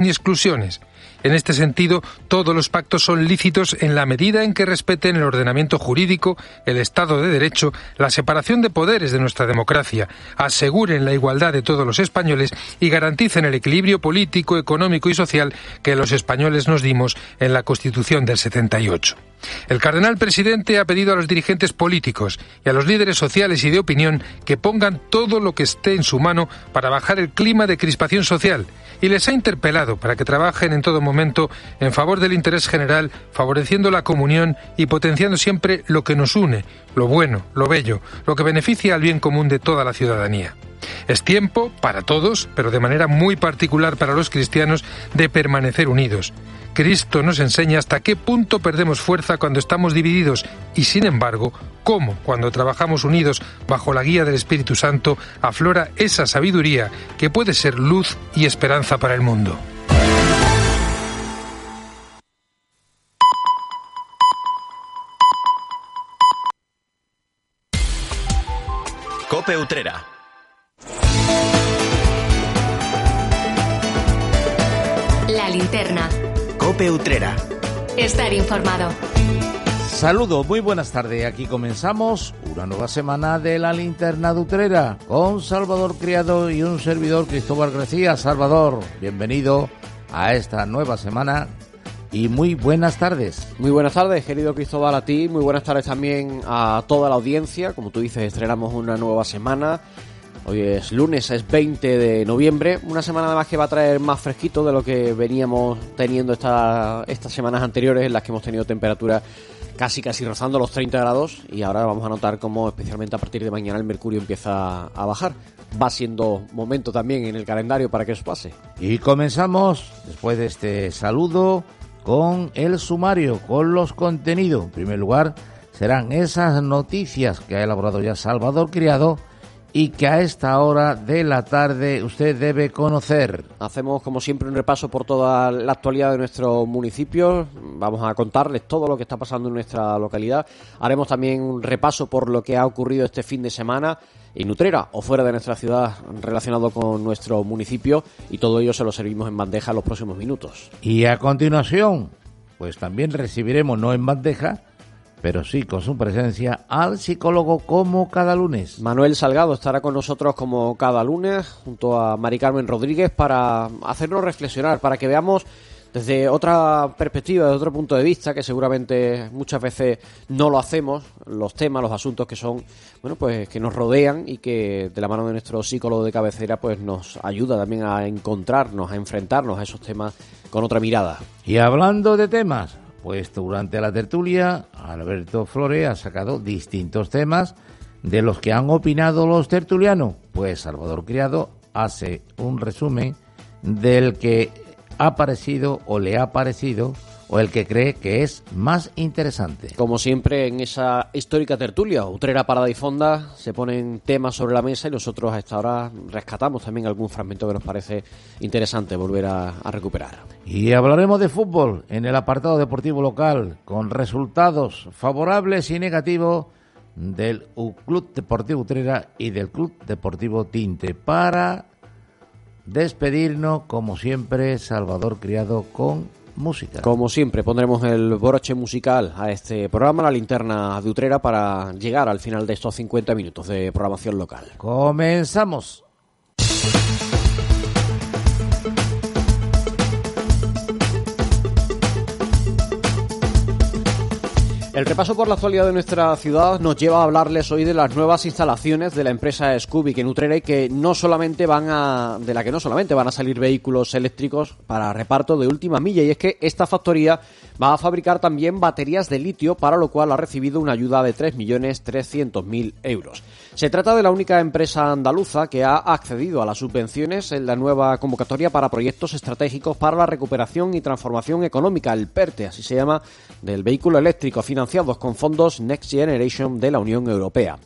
ni exclusiones. En este sentido, todos los pactos son lícitos en la medida en que respeten el ordenamiento jurídico, el Estado de Derecho, la separación de poderes de nuestra democracia, aseguren la igualdad de todos los españoles y garanticen el equilibrio político, económico y social que los españoles nos dimos en la Constitución del 78. El cardenal presidente ha pedido a los dirigentes políticos y a los líderes sociales y de opinión que pongan todo lo que esté en su mano para bajar el clima de crispación social y les ha interpelado para que trabajen en todo momento en favor del interés general, favoreciendo la comunión y potenciando siempre lo que nos une, lo bueno, lo bello, lo que beneficia al bien común de toda la ciudadanía. Es tiempo, para todos, pero de manera muy particular para los cristianos, de permanecer unidos. Cristo nos enseña hasta qué punto perdemos fuerza cuando estamos divididos y, sin embargo, cómo, cuando trabajamos unidos bajo la guía del Espíritu Santo, aflora esa sabiduría que puede ser luz y esperanza para el mundo. Cope Utrera. La linterna. Cope Utrera. Estar informado. Saludos, muy buenas tardes. Aquí comenzamos una nueva semana de la linterna de Utrera con Salvador Criado y un servidor Cristóbal García. Salvador, bienvenido a esta nueva semana y muy buenas tardes. Muy buenas tardes, querido Cristóbal, a ti. Muy buenas tardes también a toda la audiencia. Como tú dices, estrenamos una nueva semana. Hoy es lunes, es 20 de noviembre. Una semana además que va a traer más fresquito de lo que veníamos teniendo esta, estas semanas anteriores, en las que hemos tenido temperaturas casi casi rozando los 30 grados. Y ahora vamos a notar cómo, especialmente a partir de mañana, el mercurio empieza a bajar. Va siendo momento también en el calendario para que eso pase. Y comenzamos, después de este saludo, con el sumario, con los contenidos. En primer lugar, serán esas noticias que ha elaborado ya Salvador Criado y que a esta hora de la tarde usted debe conocer. Hacemos como siempre un repaso por toda la actualidad de nuestro municipio. Vamos a contarles todo lo que está pasando en nuestra localidad. Haremos también un repaso por lo que ha ocurrido este fin de semana en Utrera o fuera de nuestra ciudad relacionado con nuestro municipio y todo ello se lo servimos en bandeja en los próximos minutos. Y a continuación, pues también recibiremos, no en bandeja, pero sí con su presencia, al psicólogo como cada lunes. Manuel Salgado estará con nosotros como cada lunes junto a Mari Carmen Rodríguez para hacernos reflexionar, para que veamos desde otra perspectiva, desde otro punto de vista, que seguramente muchas veces no lo hacemos, los temas, los asuntos que son, bueno, pues que nos rodean y que de la mano de nuestro psicólogo de cabecera, pues nos ayuda también a encontrarnos, a enfrentarnos a esos temas con otra mirada. Y hablando de temas, pues durante la tertulia, Alberto Flore ha sacado distintos temas de los que han opinado los tertulianos. Pues Salvador Criado hace un resumen del que ha parecido o le ha parecido o el que cree que es más interesante. Como siempre en esa histórica tertulia, Utrera Parada y Fonda, se ponen temas sobre la mesa y nosotros a esta hora rescatamos también algún fragmento que nos parece interesante volver a, a recuperar. Y hablaremos de fútbol en el apartado deportivo local, con resultados favorables y negativos del Club Deportivo Utrera y del Club Deportivo Tinte para despedirnos, como siempre, Salvador Criado con música. Como siempre, pondremos el broche musical a este programa, la linterna de Utrera, para llegar al final de estos 50 minutos de programación local. Comenzamos. El repaso por la actualidad de nuestra ciudad nos lleva a hablarles hoy de las nuevas instalaciones de la empresa Scooby y que no solamente van a, de la que no solamente van a salir vehículos eléctricos para reparto de última milla. Y es que esta factoría va a fabricar también baterías de litio para lo cual ha recibido una ayuda de 3.300.000 euros. Se trata de la única empresa andaluza que ha accedido a las subvenciones en la nueva convocatoria para proyectos estratégicos para la recuperación y transformación económica, el PERTE, así se llama, del vehículo eléctrico, financiados con fondos Next Generation de la Unión Europea.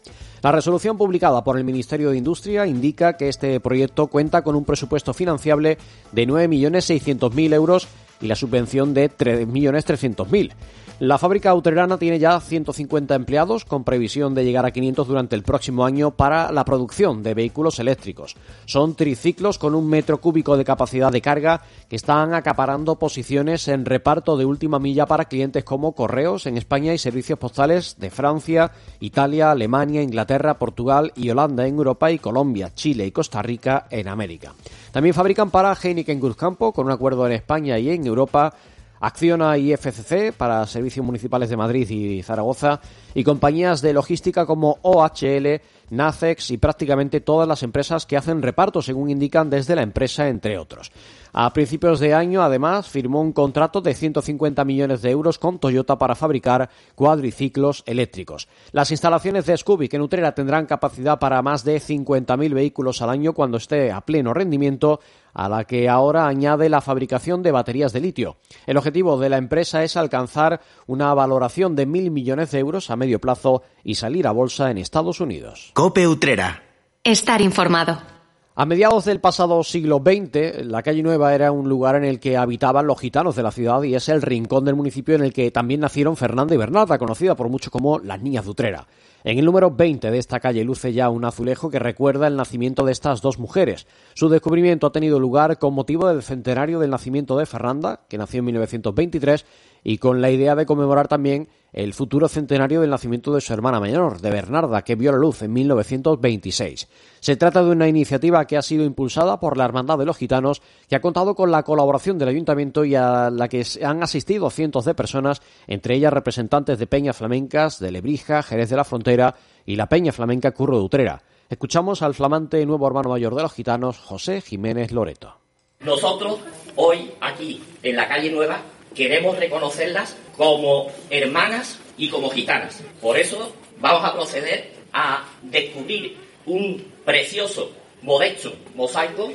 La resolución publicada por el Ministerio de Industria indica que este proyecto cuenta con un presupuesto financiable de 9.600.000 euros y la subvención de 3.300.000. La fábrica utrerana tiene ya 150 empleados con previsión de llegar a 500 durante el próximo año para la producción de vehículos eléctricos. Son triciclos con un metro cúbico de capacidad de carga que están acaparando posiciones en reparto de última milla para clientes como Correos en España y servicios postales de Francia, Italia, Alemania, Inglaterra, Portugal y Holanda en Europa y Colombia, Chile y Costa Rica en América. También fabrican para Heineken Cruzcampo con un acuerdo en España y en Europa Acciona y FCC para servicios municipales de Madrid y Zaragoza y compañías de logística como OHL, NACEX y prácticamente todas las empresas que hacen reparto, según indican desde la empresa, entre otros. A principios de año, además, firmó un contrato de 150 millones de euros con Toyota para fabricar cuadriciclos eléctricos. Las instalaciones de Scooby en Utrera tendrán capacidad para más de 50.000 vehículos al año cuando esté a pleno rendimiento, a la que ahora añade la fabricación de baterías de litio. El objetivo de la empresa es alcanzar una valoración de mil millones de euros a medio plazo y salir a bolsa en Estados Unidos. Cope Utrera. Estar informado. A mediados del pasado siglo XX, la calle Nueva era un lugar en el que habitaban los gitanos de la ciudad y es el rincón del municipio en el que también nacieron Fernanda y Bernarda, conocida por muchos como las Niñas de. En el número 20 de esta calle luce ya un azulejo que recuerda el nacimiento de estas dos mujeres. Su descubrimiento ha tenido lugar con motivo del centenario del nacimiento de Fernanda, que nació en 1923, y con la idea de conmemorar también el futuro centenario del nacimiento de su hermana mayor, de Bernarda, que vio la luz en 1926. Se trata de una iniciativa que ha sido impulsada por la Hermandad de los Gitanos, que ha contado con la colaboración del Ayuntamiento y a la que han asistido cientos de personas, entre ellas representantes de peñas flamencas, de Lebrija, Jerez de la Frontera y la Peña Flamenca Curro de Utrera. Escuchamos al flamante nuevo hermano mayor de los gitanos, José Jiménez Loreto. Nosotros, hoy, aquí, en la calle Nueva, queremos reconocerlas como hermanas y como gitanas. Por eso vamos a proceder a descubrir un precioso, modesto mosaico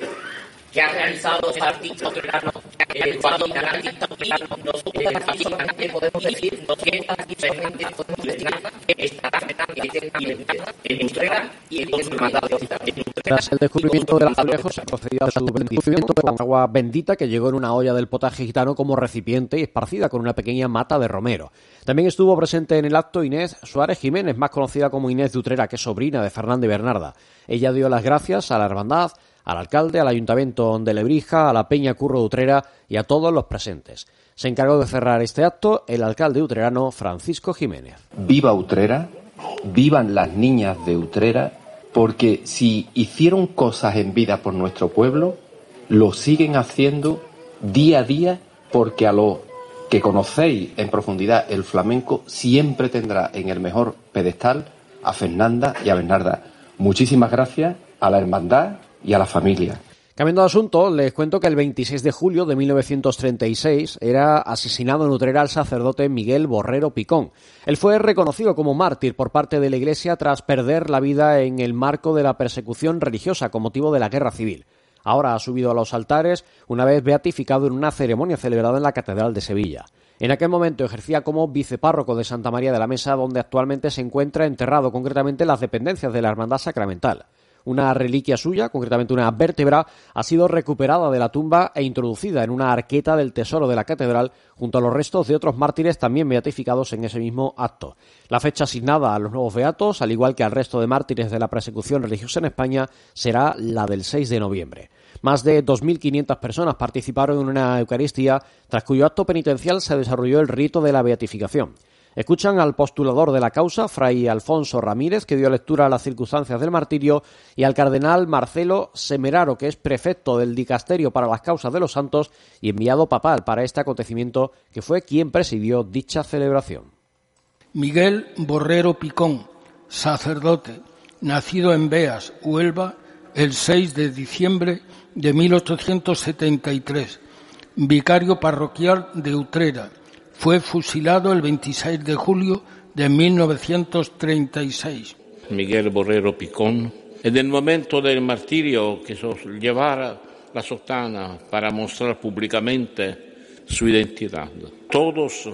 que ha realizado el artista Tras el descubrimiento del azulejo se procedió a su bendición con agua bendita que llegó en una olla del potaje gitano como recipiente y esparcida con una pequeña mata de romero. También estuvo presente en el acto Inés Suárez Jiménez, más conocida como Inés de que es sobrina de Fernando y Bernarda. Ella dio las gracias a la hermandad, al alcalde, al ayuntamiento de Lebrija, a la Peña Curro de Utrera y a todos los presentes. Se encargó de cerrar este acto el alcalde utrerano Francisco Jiménez. Viva Utrera, vivan las niñas de Utrera, porque si hicieron cosas en vida por nuestro pueblo, lo siguen haciendo día a día porque a los que conocéis en profundidad el flamenco siempre tendrá en el mejor pedestal a Fernanda y a Bernarda. Muchísimas gracias a la hermandad y a la familia. Cambiando de asunto, les cuento que el 26 de julio de 1936 era asesinado en Utrera el sacerdote Miguel Borrero Picón. Él fue reconocido como mártir por parte de la Iglesia tras perder la vida en el marco de la persecución religiosa con motivo de la guerra civil. Ahora ha subido a los altares una vez beatificado en una ceremonia celebrada en la Catedral de Sevilla. En aquel momento ejercía como vicepárroco de Santa María de la Mesa, donde actualmente se encuentra enterrado concretamente en las dependencias de la Hermandad Sacramental. Una reliquia suya, concretamente una vértebra, ha sido recuperada de la tumba e introducida en una arqueta del tesoro de la catedral junto a los restos de otros mártires también beatificados en ese mismo acto. La fecha asignada a los nuevos beatos, al igual que al resto de mártires de la persecución religiosa en España, será la del 6 de noviembre. Más de 2.500 personas participaron en una Eucaristía, tras cuyo acto penitencial se desarrolló el rito de la beatificación. Escuchan al postulador de la causa, Fray Alfonso Ramírez, que dio lectura a las circunstancias del martirio, y al cardenal Marcelo Semeraro, que es prefecto del Dicasterio para las Causas de los Santos y enviado papal para este acontecimiento, que fue quien presidió dicha celebración. Miguel Borrero Picón, sacerdote, nacido en Beas, Huelva, el 6 de diciembre de 1873, vicario parroquial de Utrera, fue fusilado el 26 de julio de 1936. Miguel Borrero Picón, en el momento del martirio que llevara la sotana para mostrar públicamente su identidad. Todos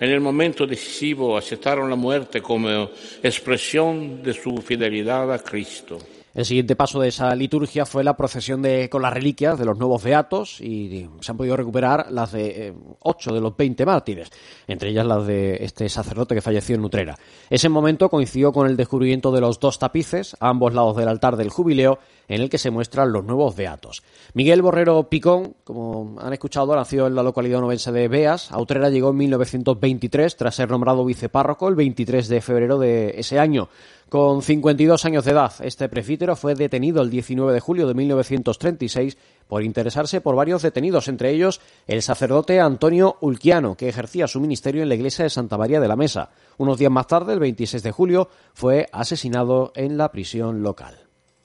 en el momento decisivo aceptaron la muerte como expresión de su fidelidad a Cristo. El siguiente paso de esa liturgia fue la procesión de, con las reliquias de los nuevos beatos y se han podido recuperar las de eh, ocho de los 20 mártires, entre ellas las de este sacerdote que falleció en Utrera. Ese momento coincidió con el descubrimiento de los dos tapices a ambos lados del altar del jubileo en el que se muestran los nuevos beatos. Miguel Borrero Picón, como han escuchado, nació en la localidad novense de Beas. A Utrera llegó en 1923 tras ser nombrado vicepárroco el 23 de febrero de ese año. Con 52 años de edad, este prefítero fue detenido el 19 de julio de 1936 por interesarse por varios detenidos, entre ellos el sacerdote Antonio Ulquiano, que ejercía su ministerio en la iglesia de Santa María de la Mesa. Unos días más tarde, el 26 de julio, fue asesinado en la prisión local.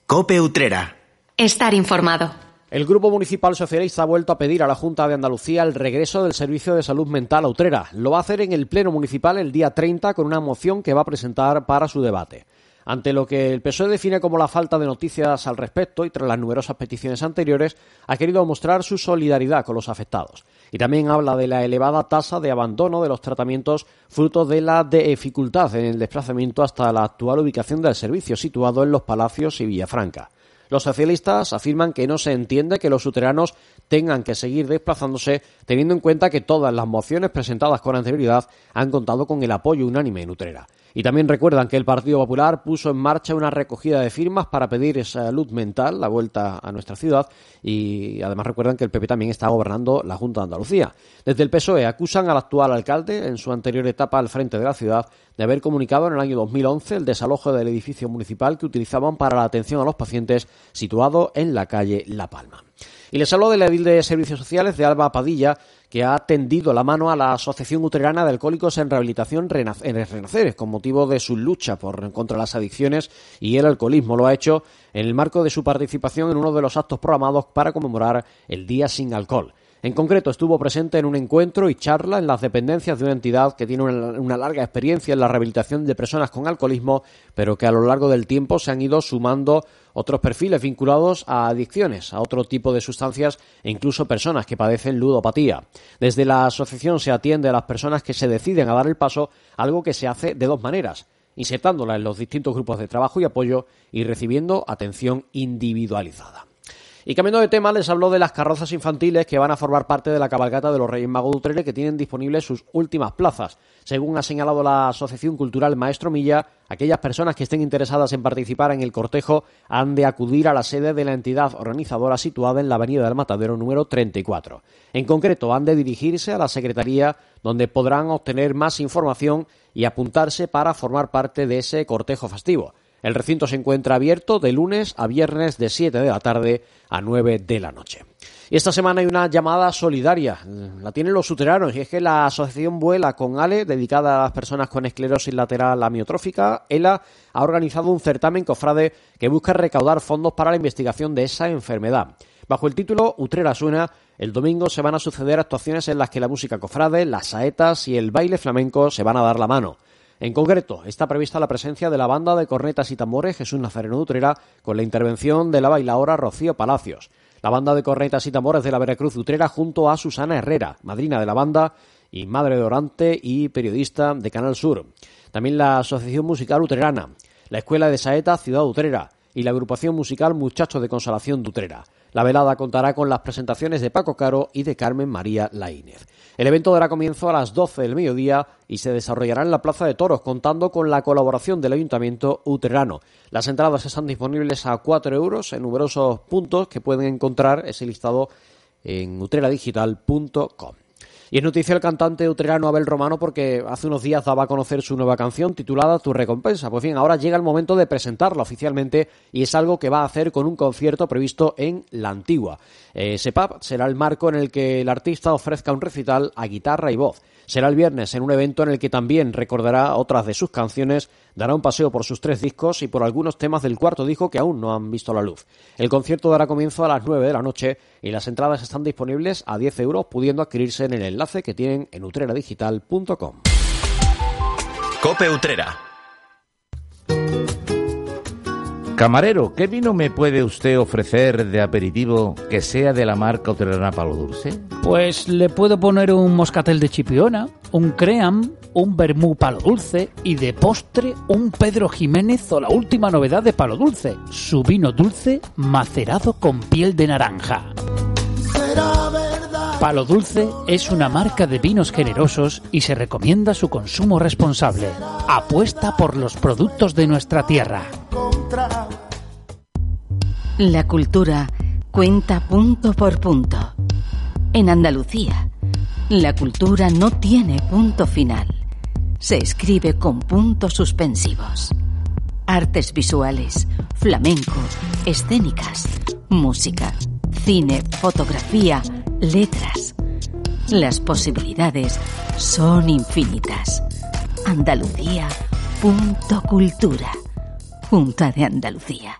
Cope Utrera. Estar informado. El Grupo Municipal Socialista ha vuelto a pedir a la Junta de Andalucía el regreso del Servicio de Salud Mental a Utrera. Lo va a hacer en el Pleno Municipal el día 30 con una moción que va a presentar para su debate. Ante lo que el PSOE define como la falta de noticias al respecto y tras las numerosas peticiones anteriores, ha querido mostrar su solidaridad con los afectados. Y también habla de la elevada tasa de abandono de los tratamientos fruto de la dificultad en el desplazamiento hasta la actual ubicación del servicio situado en Los Palacios y Villafranca. Los socialistas afirman que no se entiende que los uteranos tengan que seguir desplazándose teniendo en cuenta que todas las mociones presentadas con anterioridad han contado con el apoyo unánime en Utrera. Y también recuerdan que el Partido Popular puso en marcha una recogida de firmas para pedir salud mental, la vuelta a nuestra ciudad, y además recuerdan que el PP también está gobernando la Junta de Andalucía. Desde el PSOE acusan al actual alcalde, en su anterior etapa al frente de la ciudad, de haber comunicado en el año 2011 el desalojo del edificio municipal que utilizaban para la atención a los pacientes situado en la calle La Palma. Y les hablo de la edil de Servicios Sociales de Alba Padilla, que ha tendido la mano a la Asociación Utrerana de Alcohólicos en Rehabilitación en Renaceres, con motivo de su lucha por, contra las adicciones y el alcoholismo. Lo ha hecho en el marco de su participación en uno de los actos programados para conmemorar el Día Sin Alcohol. En concreto, estuvo presente en un encuentro y charla en las dependencias de una entidad que tiene una, larga experiencia en la rehabilitación de personas con alcoholismo, pero que a lo largo del tiempo se han ido sumando otros perfiles vinculados a adicciones, a otro tipo de sustancias e incluso personas que padecen ludopatía. Desde la asociación se atiende a las personas que se deciden a dar el paso, algo que se hace de dos maneras insertándola en los distintos grupos de trabajo y apoyo y recibiendo atención individualizada. Y cambiando de tema, les hablo de las carrozas infantiles que van a formar parte de la cabalgata de los Reyes Magos de Utrera que tienen disponibles sus últimas plazas. Según ha señalado la Asociación Cultural Maestro Milla, aquellas personas que estén interesadas en participar en el cortejo han de acudir a la sede de la entidad organizadora situada en la Avenida del Matadero número 34. En concreto, han de dirigirse a la Secretaría donde podrán obtener más información y apuntarse para formar parte de ese cortejo festivo. El recinto se encuentra abierto de lunes a viernes de 7 de la tarde a 9 de la noche. Y esta semana hay una llamada solidaria, la tienen los suteranos, y es que la asociación Vuela con Ale, dedicada a las personas con esclerosis lateral amiotrófica, ELA, ha organizado un certamen cofrade que busca recaudar fondos para la investigación de esa enfermedad. Bajo el título Utrera suena, el domingo se van a suceder actuaciones en las que la música cofrade, las saetas y el baile flamenco se van a dar la mano. En concreto, está prevista la presencia de la banda de cornetas y tambores Jesús Nazareno Utrera con la intervención de la bailaora Rocío Palacios. La banda de cornetas y tambores de la Veracruz Utrera junto a Susana Herrera, madrina de la banda y madre de orante y periodista de Canal Sur. También la Asociación Musical Utrerana, la Escuela de Saeta Ciudad Utrera y la agrupación musical Muchachos de Consolación de Utrera. La velada contará con las presentaciones de Paco Caro y de Carmen María Laínez. El evento dará comienzo a las 12 del mediodía y se desarrollará en la Plaza de Toros, contando con la colaboración del Ayuntamiento Uterano. Las entradas están disponibles a 4 euros en numerosos puntos que pueden encontrar ese listado en utreradigital.com. Y es noticia el cantante utrerano Abel Romano porque hace unos días daba a conocer su nueva canción titulada Tu recompensa. Pues bien, ahora llega el momento de presentarla oficialmente y es algo que va a hacer con un concierto previsto en La Antigua. Eh, SEPAP será el marco en el que el artista ofrezca un recital a guitarra y voz. Será el viernes en un evento en el que también recordará otras de sus canciones, dará un paseo por sus tres discos y por algunos temas del cuarto disco que aún no han visto la luz. El concierto dará comienzo a las 9 de la noche y las entradas están disponibles a 10 euros, pudiendo adquirirse en el enlace que tienen en utreradigital.com. Cope Utrera. Camarero, ¿qué vino me puede usted ofrecer de aperitivo que sea de la marca Utrerana Palo Dulce? Pues le puedo poner un moscatel de chipiona, un cream, un vermú palo dulce y de postre un Pedro Jiménez o la última novedad de palo dulce, su vino dulce macerado con piel de naranja. Palo Dulce es una marca de vinos generosos y se recomienda su consumo responsable. Apuesta por los productos de nuestra tierra. La cultura cuenta punto por punto. En Andalucía, la cultura no tiene punto final. Se escribe con puntos suspensivos. Artes visuales, flamenco, escénicas, música, cine, fotografía, letras. Las posibilidades son infinitas. Andalucía. Punto cultura. Junta de Andalucía.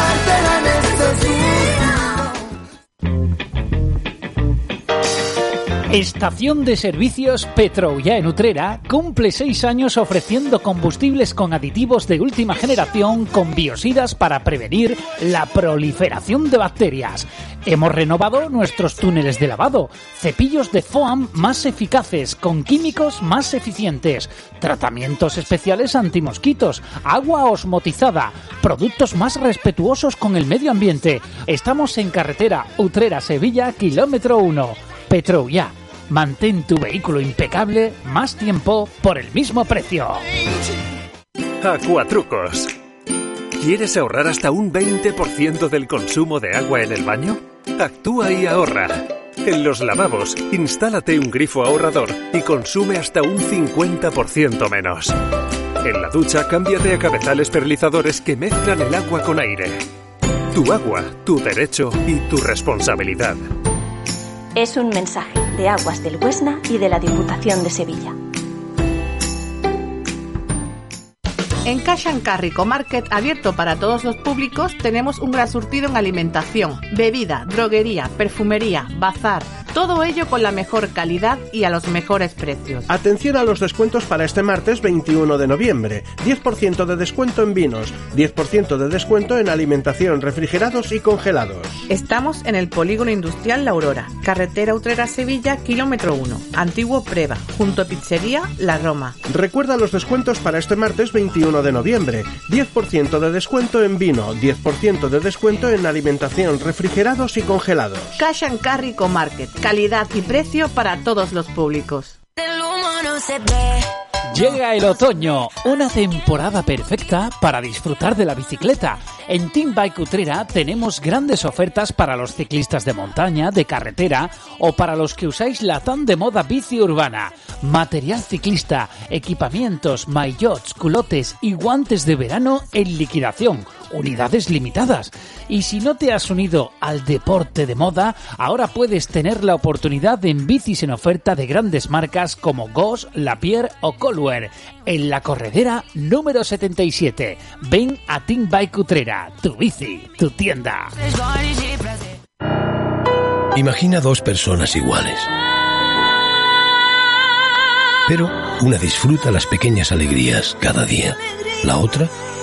Estación de Servicios Petroya en Utrera cumple seis años ofreciendo combustibles con aditivos de última generación con biosidas para prevenir la proliferación de bacterias. Hemos renovado nuestros túneles de lavado, cepillos de foam más eficaces con químicos más eficientes, tratamientos especiales antimosquitos, agua osmotizada, productos más respetuosos con el medio ambiente. Estamos en carretera Utrera-Sevilla, kilómetro 1. Petroya Mantén tu vehículo impecable más tiempo por el mismo precio. Acuatrucos. ¿Quieres ahorrar hasta un 20% del consumo de agua en el baño? Actúa y ahorra. En los lavabos, instálate un grifo ahorrador y consume hasta un 50% menos. En la ducha, cámbiate a cabezales perlizadores que mezclan el agua con aire. Tu agua, tu derecho y tu responsabilidad. Es un mensaje de Aguas del Huesna y de la Diputación de Sevilla. En Cash and Carry Market, abierto para todos los públicos, tenemos un gran surtido en alimentación, bebida, droguería, perfumería, bazar todo ello con la mejor calidad y a los mejores precios. Atención a los descuentos para este martes 21 de noviembre. 10% de descuento en vinos, 10% de descuento en alimentación, refrigerados y congelados. Estamos en el Polígono Industrial La Aurora, carretera Utrera Sevilla, kilómetro 1, antiguo Preva, junto a Pizzería La Roma. Recuerda los descuentos para este martes 21 de noviembre. 10% de descuento en vino, 10% de descuento en alimentación, refrigerados y congelados. Cash and Carry Market calidad y precio para todos los públicos. Llega el otoño, una temporada perfecta para disfrutar de la bicicleta. En Team Bike Utrera tenemos grandes ofertas para los ciclistas de montaña, de carretera o para los que usáis la tan de moda bici urbana. Material ciclista, equipamientos, maillots, culotes y guantes de verano en liquidación unidades limitadas. Y si no te has unido al deporte de moda, ahora puedes tener la oportunidad en bicis en oferta de grandes marcas como Goss, Lapierre o Colware en la corredera número 77. Ven a Team Bike Utrera, tu bici, tu tienda. Imagina dos personas iguales. Pero una disfruta las pequeñas alegrías cada día. La otra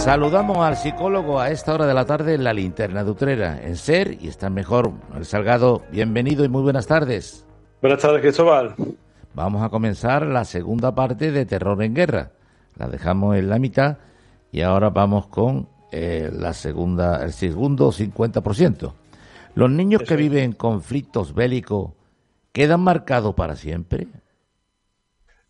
Saludamos al psicólogo a esta hora de la tarde en la linterna de Utrera, en SER y está mejor. Salgado, bienvenido y muy buenas tardes. Buenas tardes, Cristóbal. Vamos a comenzar la segunda parte de Terror en Guerra. La dejamos en la mitad Y ahora vamos con eh, la segunda, el segundo 50%. ¿Los niños que viven en conflictos bélicos quedan marcados para siempre?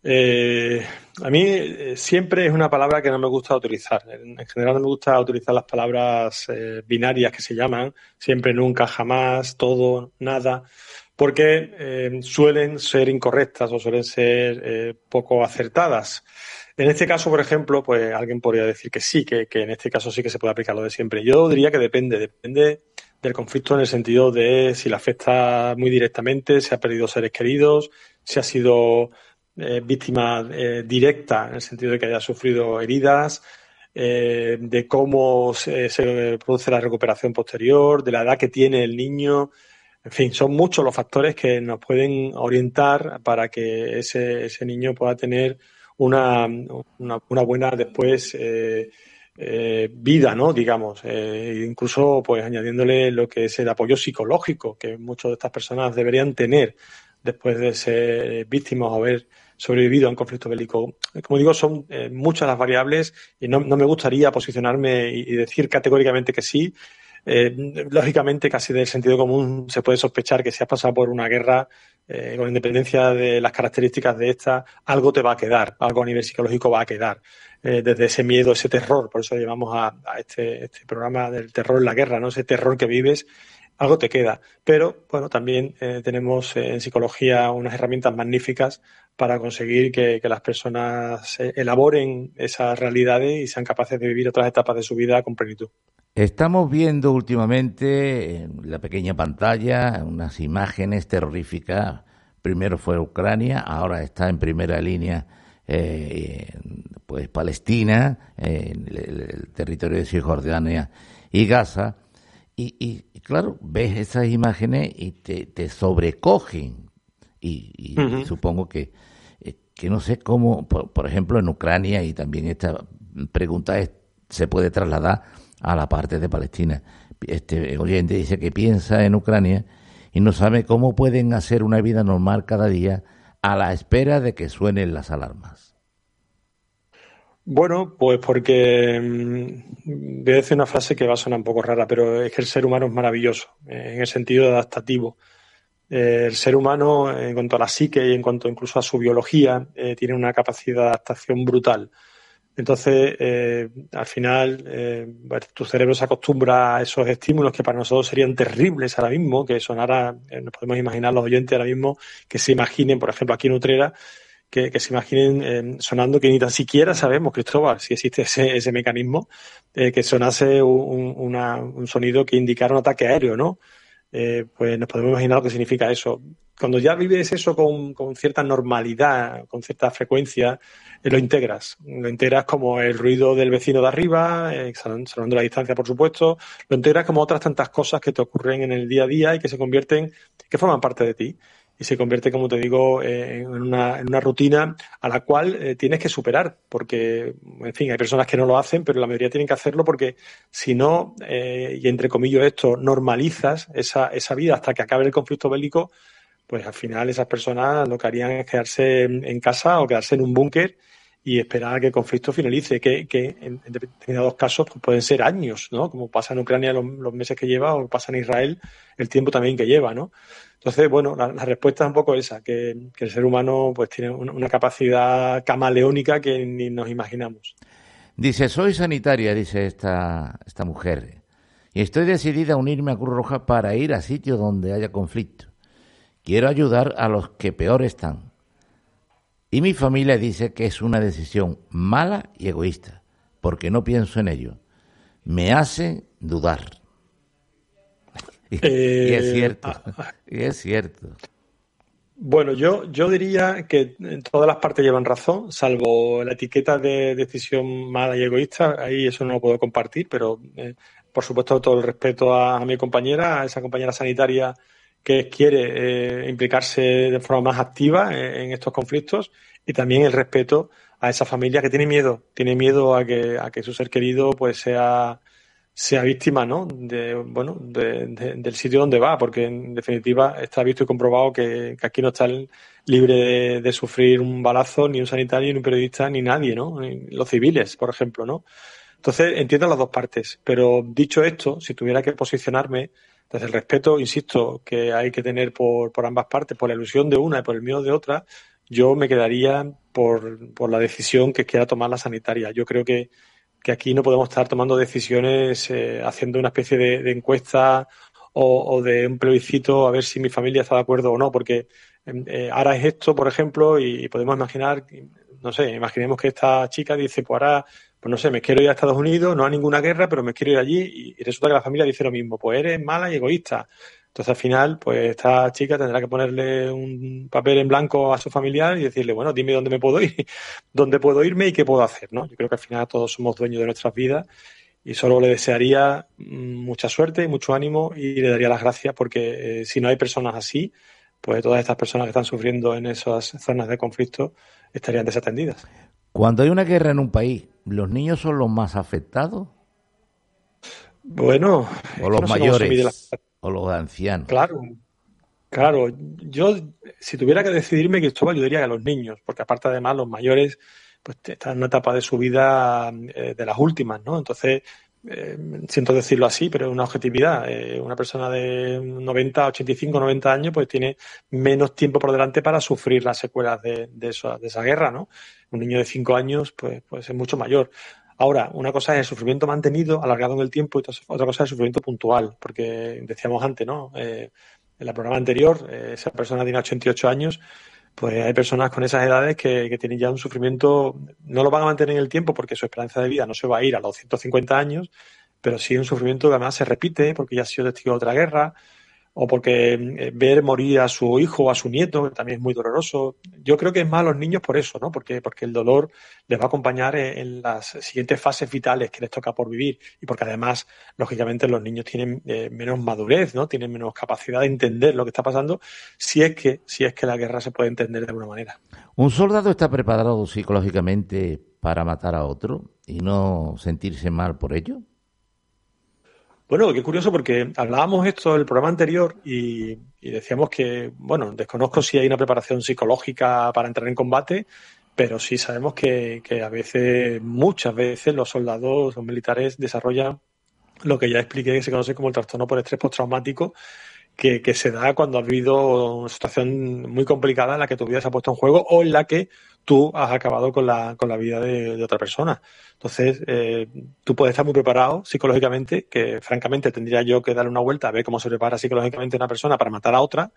Eh, a mí eh, siempre es una palabra que no me gusta utilizar. En, general no me gusta utilizar las palabras eh, binarias que se llaman, siempre, nunca, jamás, todo, nada, porque suelen ser incorrectas o suelen ser poco acertadas. En este caso, por ejemplo, pues alguien podría decir que sí, que, que en este caso sí que se puede aplicar lo de siempre. Yo diría que depende, depende del conflicto en el sentido de si le afecta muy directamente, si ha perdido seres queridos, si ha sido eh, víctima eh, directa, en el sentido de que haya sufrido heridas, eh, de cómo se, produce la recuperación posterior, de la edad que tiene el niño. En fin, son muchos los factores que nos pueden orientar para que ese, ese niño pueda tener una, una, buena después vida, ¿no? Digamos, incluso pues añadiéndole lo que es el apoyo psicológico que muchas de estas personas deberían tener después de ser víctimas o haber sobrevivido a un conflicto bélico. Como digo, son eh, muchas las variables y no, me gustaría posicionarme y, decir categóricamente que sí. Eh, lógicamente, casi del sentido común se puede sospechar que si has pasado por una guerra, eh, con independencia de las características de esta, algo te va a quedar, algo a nivel psicológico va a quedar. desde ese miedo, ese terror, por eso llamamos a, este, este, programa del terror en la guerra, ¿no? Ese terror que vives algo te queda. Pero bueno, también tenemos en psicología unas herramientas magníficas para conseguir que, las personas eh, elaboren esas realidades y sean capaces de vivir otras etapas de su vida con plenitud. Estamos viendo últimamente en la pequeña pantalla unas imágenes terroríficas. Primero fue Ucrania, ahora está en primera línea eh, pues Palestina, el, territorio de Cisjordania y Gaza. Y, claro, ves esas imágenes y te, sobrecogen. Y, supongo que que no sé cómo, por, ejemplo, en Ucrania, y también esta pregunta se puede trasladar a la parte de Palestina. Este oyente dice que piensa en Ucrania y no sabe cómo pueden hacer una vida normal cada día a la espera de que suenen las alarmas. Bueno, pues porque mm, voy a decir una frase que va a sonar un poco rara, pero es que el ser humano es maravilloso, eh, en el sentido adaptativo. Eh, el ser humano, en cuanto a la psique y en cuanto incluso a su biología, eh, tiene una capacidad de adaptación brutal. Entonces, al final, tu cerebro se acostumbra a esos estímulos que para nosotros serían terribles ahora mismo, que sonara, nos podemos imaginar los oyentes ahora mismo, que se imaginen, por ejemplo, aquí en Utrera, que, se imaginen sonando que ni tan siquiera sabemos, Cristóbal, si existe ese, ese mecanismo, que sonase un, un, sonido que indicara un ataque aéreo, ¿no? Eh, pues nos podemos imaginar lo que significa eso. Cuando ya vives eso con, cierta normalidad, con cierta frecuencia, eh, lo integras. Lo integras como el ruido del vecino de arriba, eh, salvando la distancia, por supuesto. Lo integras como otras tantas cosas que te ocurren en el día a día y que se convierten, que forman parte de ti y se convierte, como te digo, en una, en una rutina a la cual eh, tienes que superar, porque, en fin, hay personas que no lo hacen, pero la mayoría tienen que hacerlo porque si no, eh, y entre comillas esto, normalizas esa, esa vida hasta que acabe el conflicto bélico, pues al final esas personas lo que harían es quedarse en, casa o quedarse en un búnker y esperar a que el conflicto finalice, que, que en, determinados casos pues, pueden ser años, ¿no? Como pasa en Ucrania los, meses que lleva o pasa en Israel el tiempo también que lleva, ¿no? Entonces, bueno, la, respuesta es un poco esa, que, el ser humano pues tiene una, capacidad camaleónica que ni nos imaginamos. Dice, soy sanitaria, dice esta, esta mujer, y estoy decidida a unirme a Cruz Roja para ir a sitios donde haya conflicto. Quiero ayudar a los que peor están. Y mi familia dice que es una decisión mala y egoísta, porque no pienso en ello. Me hace dudar. y, es eh, cierto, ah, ah. y es cierto. Bueno, yo, yo diría que todas las partes llevan razón, salvo la etiqueta de decisión mala y egoísta, ahí eso no lo puedo compartir, pero eh, por supuesto todo el respeto a, mi compañera, a esa compañera sanitaria que quiere eh, implicarse de forma más activa en, estos conflictos y también el respeto a esa familia que tiene miedo, tiene miedo a que, a que su ser querido pues sea sea víctima ¿no? de, bueno, del sitio donde va, porque en definitiva está visto y comprobado que, aquí no está libre de, sufrir un balazo ni un sanitario, ni un periodista, ni nadie, ¿no? los civiles, por ejemplo, ¿no? Entonces, entiendo las dos partes, pero dicho esto, si tuviera que posicionarme desde el respeto, insisto, que hay que tener por, por ambas partes, por la ilusión de una y por el mío de otra, yo me quedaría por, por la decisión que quiera tomar la sanitaria. Yo creo que, que aquí no podemos estar tomando decisiones eh, haciendo una especie de, encuesta o, o, de un plebiscito a ver si mi familia está de acuerdo o no, porque em, eh, ahora es esto, por ejemplo, y podemos imaginar, no sé, imaginemos que esta chica dice, pues ahora, pues no sé, me quiero ir a Estados Unidos, no hay ninguna guerra, pero me quiero ir allí, y, resulta que la familia dice lo mismo, pues eres mala y egoísta. Entonces, al final, pues esta chica tendrá que ponerle un papel en blanco a su familiar y decirle, bueno, dime dónde me puedo ir, dónde puedo irme y qué puedo hacer, ¿no? Yo creo que al final todos somos dueños de nuestras vidas y solo le desearía mm, mucha suerte y mucho ánimo y le daría las gracias porque eh, si no hay personas así, pues todas estas personas que están sufriendo en esas zonas de conflicto estarían desatendidas. Cuando hay una guerra en un país, ¿los niños son los más afectados? Bueno, o los no mayores, o los ancianos. Claro, claro. Yo, si tuviera que decidirme, Cristóbal, yo diría que a los niños, porque aparte además los mayores pues están en una etapa de su vida eh, de las últimas, ¿no? Entonces, eh, siento decirlo así, pero es una objetividad. Eh, una persona de 90, 85, 90 años, pues tiene menos tiempo por delante para sufrir las secuelas de, esa, guerra, ¿no? Un niño de 5 años, pues, pues es mucho mayor. Ahora, una cosa es el sufrimiento mantenido, alargado en el tiempo, y otra cosa es el sufrimiento puntual, porque decíamos antes, ¿no? Eh, en el programa anterior, esa persona tiene 88 años, pues hay personas con esas edades que, que, tienen ya un sufrimiento, no lo van a mantener en el tiempo porque su esperanza de vida no se va a ir a los 150 años, pero sí un sufrimiento que además se repite porque ya ha sido testigo de otra guerra, o porque eh, ver morir a su hijo o a su nieto, que también es muy doloroso. Yo creo que es más a los niños por eso, ¿no? Porque, porque el dolor les va a acompañar en las siguientes fases vitales que les toca por vivir y porque además, lógicamente, los niños tienen eh, menos madurez, ¿no? Tienen menos capacidad de entender lo que está pasando si es que, si es que la guerra se puede entender de alguna manera. ¿Un soldado está preparado psicológicamente para matar a otro y no sentirse mal por ello? Bueno, qué curioso porque hablábamos esto en el programa anterior y, y, decíamos que, bueno, desconozco si hay una preparación psicológica para entrar en combate, pero sí sabemos que, que a veces, muchas veces, los soldados, los militares desarrollan lo que ya expliqué que se conoce como el trastorno por estrés postraumático, que, se da cuando has vivido una situación muy complicada en la que tu vida se ha puesto en juego o en la que tú has acabado con la, con la vida de, otra persona. Entonces, eh, tú puedes estar muy preparado psicológicamente, que francamente tendría yo que darle una vuelta a ver cómo se prepara psicológicamente una persona para matar a otra,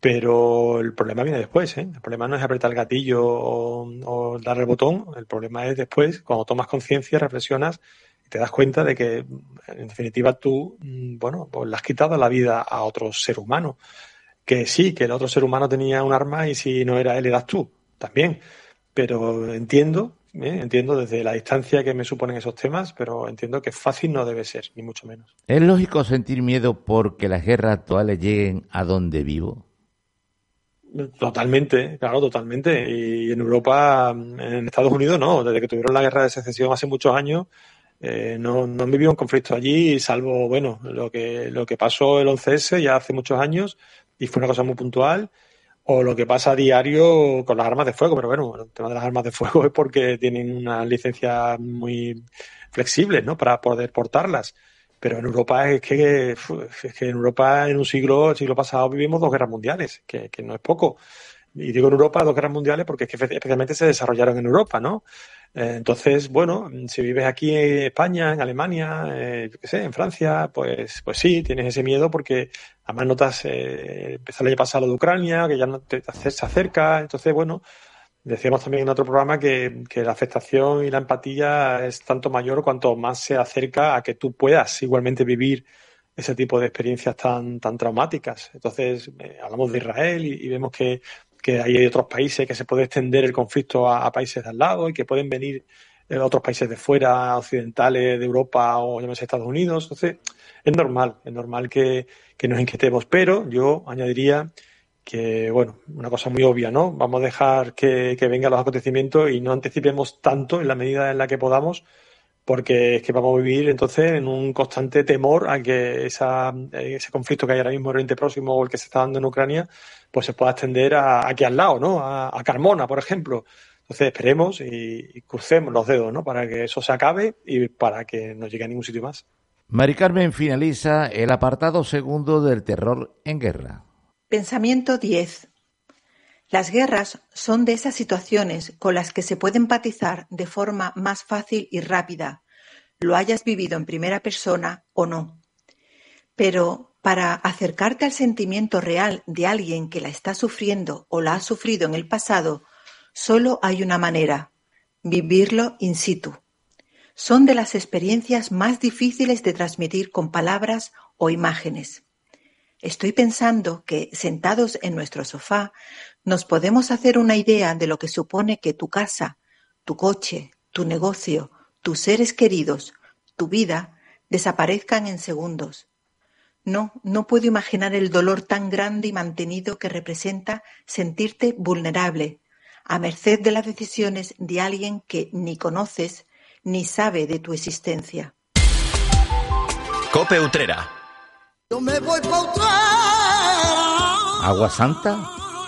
pero el problema viene después. ¿eh? El problema no es apretar el gatillo o, o dar el botón, el problema es después, cuando tomas conciencia, reflexionas te das cuenta de que, en definitiva, tú, bueno, pues le has quitado la vida a otro ser humano. Que sí, que el otro ser humano tenía un arma y si no era él, eras tú, también. Pero entiendo ¿eh? entiendo desde la distancia que me suponen esos temas, pero entiendo que fácil no debe ser, ni mucho menos. ¿Es lógico sentir miedo porque las guerras actuales lleguen a donde vivo? Totalmente, claro, totalmente. Y en Europa, en Estados Unidos no, desde que tuvieron la guerra de secesión hace muchos años, eh, no, no han vivido un conflicto allí, salvo, bueno, lo que, lo que pasó el 11S ya hace muchos años y fue una cosa muy puntual o lo que pasa a diario con las armas de fuego, pero bueno, el tema de las armas de fuego es porque tienen una licencia muy flexible, ¿no? Para poder portarlas. Pero en Europa es que, es que en Europa en un siglo, el siglo pasado vivimos dos guerras mundiales, que, que no es poco. Y digo en Europa dos guerras mundiales porque es que especialmente se desarrollaron en Europa, ¿no? Eh, entonces, bueno, si vives aquí en España, en Alemania, eh, yo qué sé, en Francia, pues, pues sí, tienes ese miedo porque además notas eh, empezar a pasar lo de Ucrania, que ya no te, se acerca. Entonces, bueno, decíamos también en otro programa que, que, la afectación y la empatía es tanto mayor cuanto más se acerca a que tú puedas igualmente vivir ese tipo de experiencias tan, tan traumáticas. Entonces, eh, hablamos de Israel y vemos que que hay otros países que se puede extender el conflicto a, países de al lado y que pueden venir eh, otros países de fuera, occidentales, de Europa o llámese Estados Unidos. Entonces, es normal, es normal que, que nos inquietemos, pero yo añadiría que, bueno, una cosa muy obvia, ¿no? Vamos a dejar que, que vengan los acontecimientos y no anticipemos tanto en la medida en la que podamos, porque es que vamos a vivir entonces en un constante temor a que esa, ese conflicto que hay ahora mismo en Oriente Próximo o el que se está dando en Ucrania pues se pueda extender a, aquí al lado, ¿no? A, a, Carmona, por ejemplo. Entonces esperemos y, crucemos los dedos, ¿no? Para que eso se acabe y para que no llegue a ningún sitio más. Mari Carmen finaliza el apartado segundo del terror en guerra. Pensamiento 10. Las guerras son de esas situaciones con las que se puede empatizar de forma más fácil y rápida, lo hayas vivido en primera persona o no. Pero para acercarte al sentimiento real de alguien que la está sufriendo o la ha sufrido en el pasado, Solo hay una manera: vivirlo in situ. Son de las experiencias más difíciles de transmitir con palabras o imágenes. Estoy pensando que, sentados en nuestro sofá, nos podemos hacer una idea de lo que supone que tu casa, tu coche, tu negocio, tus seres queridos, tu vida, desaparezcan en segundos. No, no puedo imaginar el dolor tan grande y mantenido que representa sentirte vulnerable, a merced de las decisiones de alguien que ni conoces ni sabe de tu existencia. Cope Utrera. ¿Agua Santa?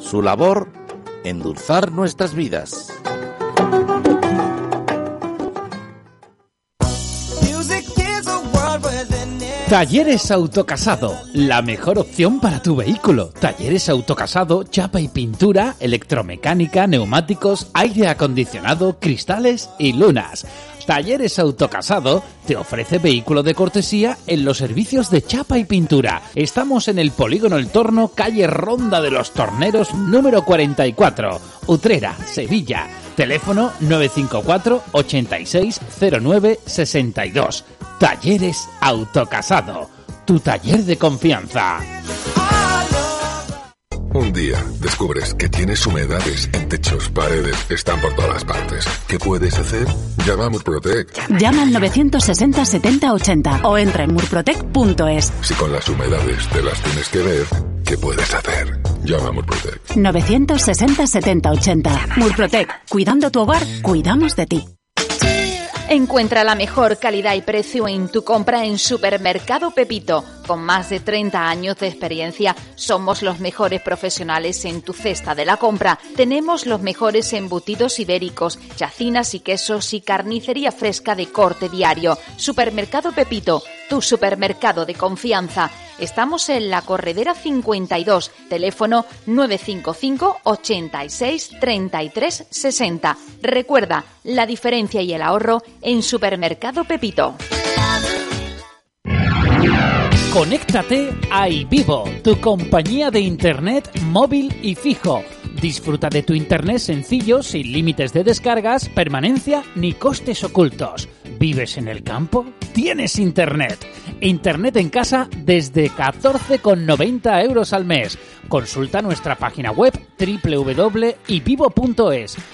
su labor, endulzar nuestras vidas. Talleres Autocasado, la mejor opción para tu vehículo. Talleres Autocasado, chapa y pintura, electromecánica, neumáticos, aire acondicionado, cristales y lunas. Talleres Autocasado te ofrece vehículo de cortesía en los servicios de chapa y pintura. Estamos en el Polígono El Torno, calle Ronda de los Torneros, número 44, Utrera, Sevilla. Teléfono 954 8609 62. Talleres Autocasado, tu taller de confianza. Un día descubres que tienes humedades en techos, paredes, están por todas partes. ¿Qué puedes hacer? Llama a Murprotec. Llama al 960 70 80 o entra en murprotec.es. Si con las humedades te las tienes que ver, ¿qué puedes hacer? Llama a Murprotec. 960 70 80. Murprotec. Cuidando tu hogar, cuidamos de ti. Encuentra la mejor calidad y precio en tu compra en Supermercado Pepito. Con más de 30 años de experiencia, somos los mejores profesionales en tu cesta de la compra. Tenemos los mejores embutidos ibéricos, chacinas y quesos y carnicería fresca de corte diario. Supermercado Pepito, tu supermercado de confianza. Estamos en la Corredera 52, teléfono 955 86 33 60. Recuerda, la diferencia y el ahorro en Supermercado Pepito. Conéctate a iVivo, tu compañía de internet móvil y fijo. Disfruta de tu internet sencillo, sin límites de descargas, permanencia ni costes ocultos. ¿Vives en el campo? Tienes internet. Internet en casa desde 14,90 euros al mes. Consulta nuestra página web www.ivivo.es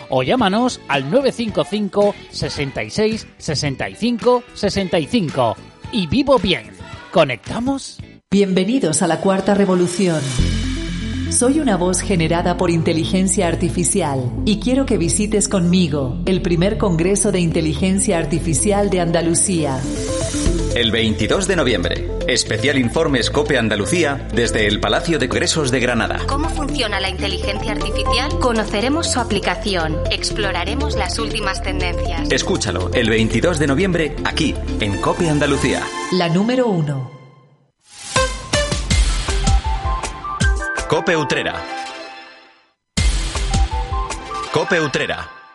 o llámanos al 955 66 65 65. Y vivo bien. ¿Conectamos? Bienvenidos a la cuarta revolución. Soy una voz generada por inteligencia artificial y quiero que visites conmigo el primer Congreso de Inteligencia Artificial de Andalucía. El 22 de noviembre, especial informe Scope Andalucía desde el Palacio de Congresos de Granada. ¿Cómo funciona la inteligencia artificial? Conoceremos su aplicación, exploraremos las últimas tendencias. Escúchalo el 22 de noviembre aquí, en Cope Andalucía. La número uno. Cope Utrera. Cope Utrera.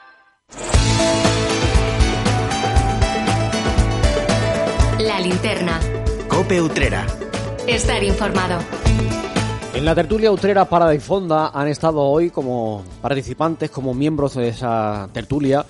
Linterna. Cope Utrera. Estar informado. En la tertulia Utrera para Fonda han estado hoy como participantes, como miembros de esa tertulia,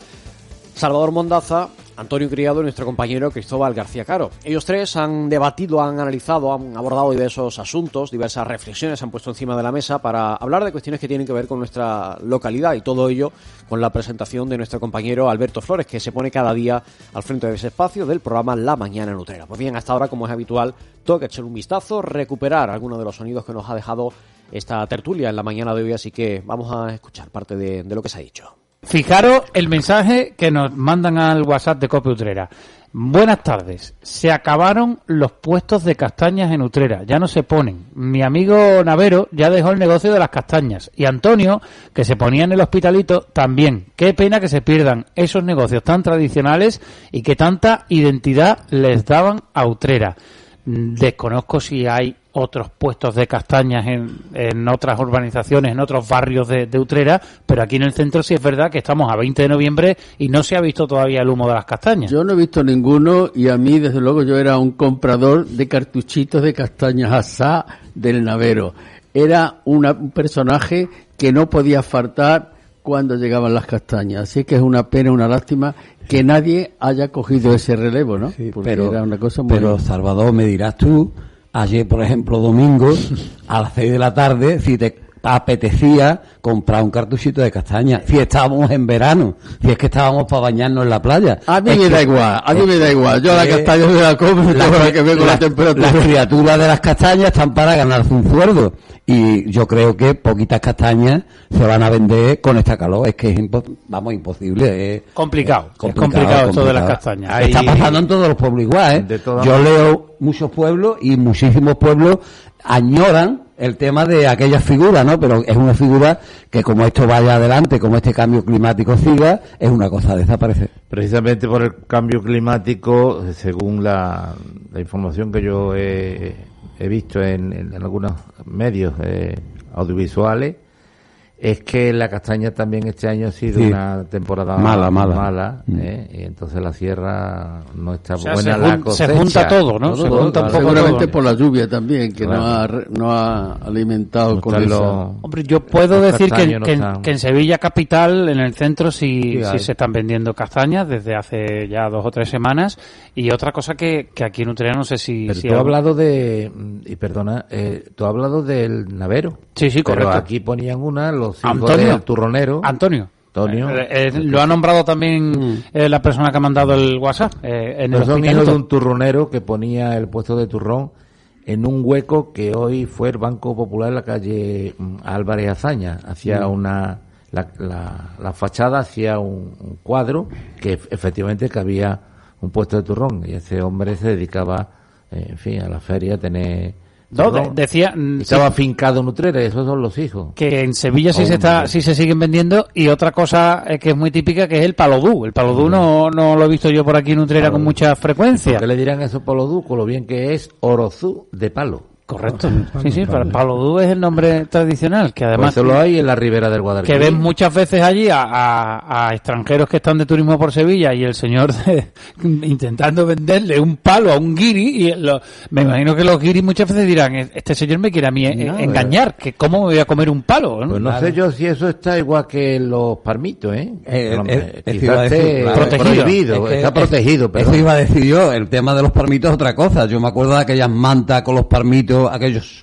Salvador Mondaza, Antonio Criado y nuestro compañero Cristóbal García Caro. Ellos tres han debatido, han analizado, han abordado diversos asuntos, diversas reflexiones han puesto encima de la mesa para hablar de cuestiones que tienen que ver con nuestra localidad y todo ello con la presentación de nuestro compañero Alberto Flores, que se pone cada día al frente de ese espacio del programa La Mañana en Utrera. Pues bien, hasta ahora, como es habitual, toca echar un vistazo, recuperar algunos de los sonidos que nos ha dejado esta tertulia en la mañana de hoy, así que vamos a escuchar parte de lo que se ha dicho. Fijaros el mensaje que nos mandan al WhatsApp de Cope Utrera. Buenas tardes. Se acabaron los puestos de castañas en Utrera. Ya no se ponen. Mi amigo Navero ya dejó el negocio de las castañas. Y Antonio, que se ponía en el hospitalito, también. Qué pena que se pierdan esos negocios tan tradicionales y que tanta identidad les daban a Utrera. Desconozco si hay otros puestos de castañas en, en otras urbanizaciones, en otros barrios de, de, Utrera, pero aquí en el centro sí es verdad que estamos a 20 de noviembre y no se ha visto todavía el humo de las castañas. Yo no he visto ninguno y a mí, desde luego, yo era un comprador de cartuchitos de castañas asá del Navero. Era una, un personaje que no podía faltar cuando llegaban las castañas. Así que es una pena, una lástima que nadie haya cogido ese relevo, ¿no? Sí, pero, era una cosa muy... Pero, Salvador, me dirás tú, ayer, por ejemplo, domingo, a las seis de la tarde, si te apetecía comprar un cartuchito de castaña, si estábamos en verano, si es que estábamos para bañarnos en la playa. A mí es me da igual, a mí me da igual, yo la castaña me la compro, la, la que veo la, la temperatura. Las criaturas de las castañas están para ganarse un sueldo y yo creo que poquitas castañas se van a vender con esta calor, es que es impo vamos imposible, es complicado, es complicado, es complicado esto de las castañas. Ahí, Está pasando en todos los pueblos igual, ¿eh? Yo leo muchos pueblos y muchísimos pueblos añoran el tema de aquella figura, ¿no? Pero es una figura que como esto vaya adelante, como este cambio climático siga, es una cosa a desaparecer. Precisamente por el cambio climático, según la, la información que yo he, he visto en, algunos medios eh, audiovisuales, es que la castaña también este año ha sido Sí. una temporada Mala, mala. Mm. ¿eh? y entonces la sierra no está O sea, buena se la jun- se cosecha. junta todo, ¿no? Se junta un claro. poco Seguramente todo. por la lluvia también, que Claro. no, ha, re- no ha alimentado con están esa... los- Hombre, yo puedo Los decir que, no que en- están- que en Sevilla capital, en el centro, sí, Sí, se están vendiendo castañas desde hace ya dos o tres semanas. Y otra cosa que, que aquí en Utrera no sé si... Pero si tú has hablado de, y perdona, eh, tú has hablado del navero. Sí, sí, Pero correcto. aquí ponían una, los hijos Antonio. del turronero. Antonio. Antonio. Eh, eh, lo ha nombrado también eh, la persona que ha mandado el WhatsApp. eh, en el Pero son hijos de un turronero que ponía el puesto de turrón en un hueco que hoy fue el Banco Popular en la calle mm, Álvarez Azaña. Hacía Mm. una, la, la, la fachada hacía un, un cuadro que ef- efectivamente que había un puesto de turrón y ese hombre se dedicaba, eh, en fin, a la feria a tener No, de- decía mm, Estaba sí, afincado en Utrera, esos son los hijos. que en Sevilla sí se está, sí se siguen vendiendo y otra cosa eh, que es muy típica que es el palodú. El palodú no, no lo he visto yo por aquí en Utrera con mucha frecuencia. ¿Qué le dirán eso polodú? Con lo bien que es orozú de palo. Correcto. Sí, sí, pero palodú es el nombre tradicional que además Pues eso lo hay en la ribera del Guadalquivir. que ven muchas veces allí a, a- a extranjeros que están de turismo por Sevilla y el señor de- intentando venderle un palo a un guiri y lo- me imagino que los guiris muchas veces dirán este señor me quiere a mí eh, No, engañar que cómo me voy a comer un palo Pues no sé yo si eso está igual que los parmitos, ¿eh? Eh, eh, decir, esté claro, protegido, es que- está es- protegido, pero Eso iba a decir yo, el tema de los parmitos es otra cosa. Yo me acuerdo de aquellas mantas con los parmitos, aquellos,